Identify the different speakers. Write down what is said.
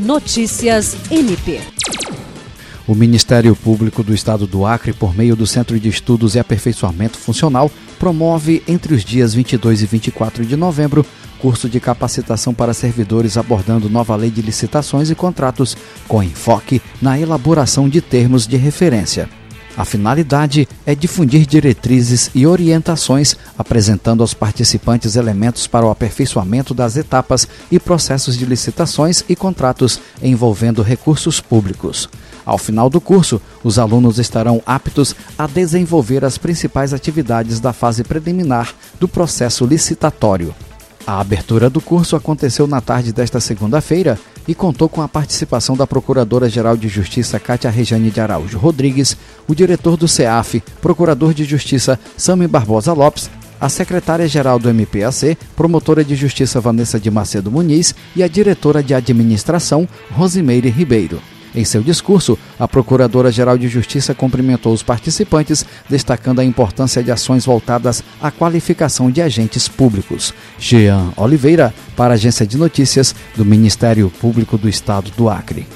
Speaker 1: Notícias MP.
Speaker 2: O Ministério Público do Estado do Acre, por meio do Centro de Estudos e Aperfeiçoamento Funcional, promove entre os dias 22 e 24 de novembro curso de capacitação para servidores abordando nova lei de licitações e contratos, com enfoque na elaboração de termos de referência. A finalidade é difundir diretrizes e orientações, apresentando aos participantes elementos para o aperfeiçoamento das etapas e processos de licitações e contratos envolvendo recursos públicos. Ao final do curso, os alunos estarão aptos a desenvolver as principais atividades da fase preliminar do processo licitatório. A abertura do curso aconteceu na tarde desta segunda-feira e contou com a participação da Procuradora-Geral de Justiça Cátia Rejane de Araújo Rodrigues, o diretor do CEAF, Procurador de Justiça Sami Barbosa Lopes, a secretária-geral do MPAC, promotora de Justiça Vanessa de Macedo Muniz e a diretora de Administração Rosimeire Ribeiro. Em seu discurso, a Procuradora-Geral de Justiça cumprimentou os participantes, destacando a importância de ações voltadas à qualificação de agentes públicos. Jean Oliveira, para a Agência de Notícias do Ministério Público do Estado do Acre.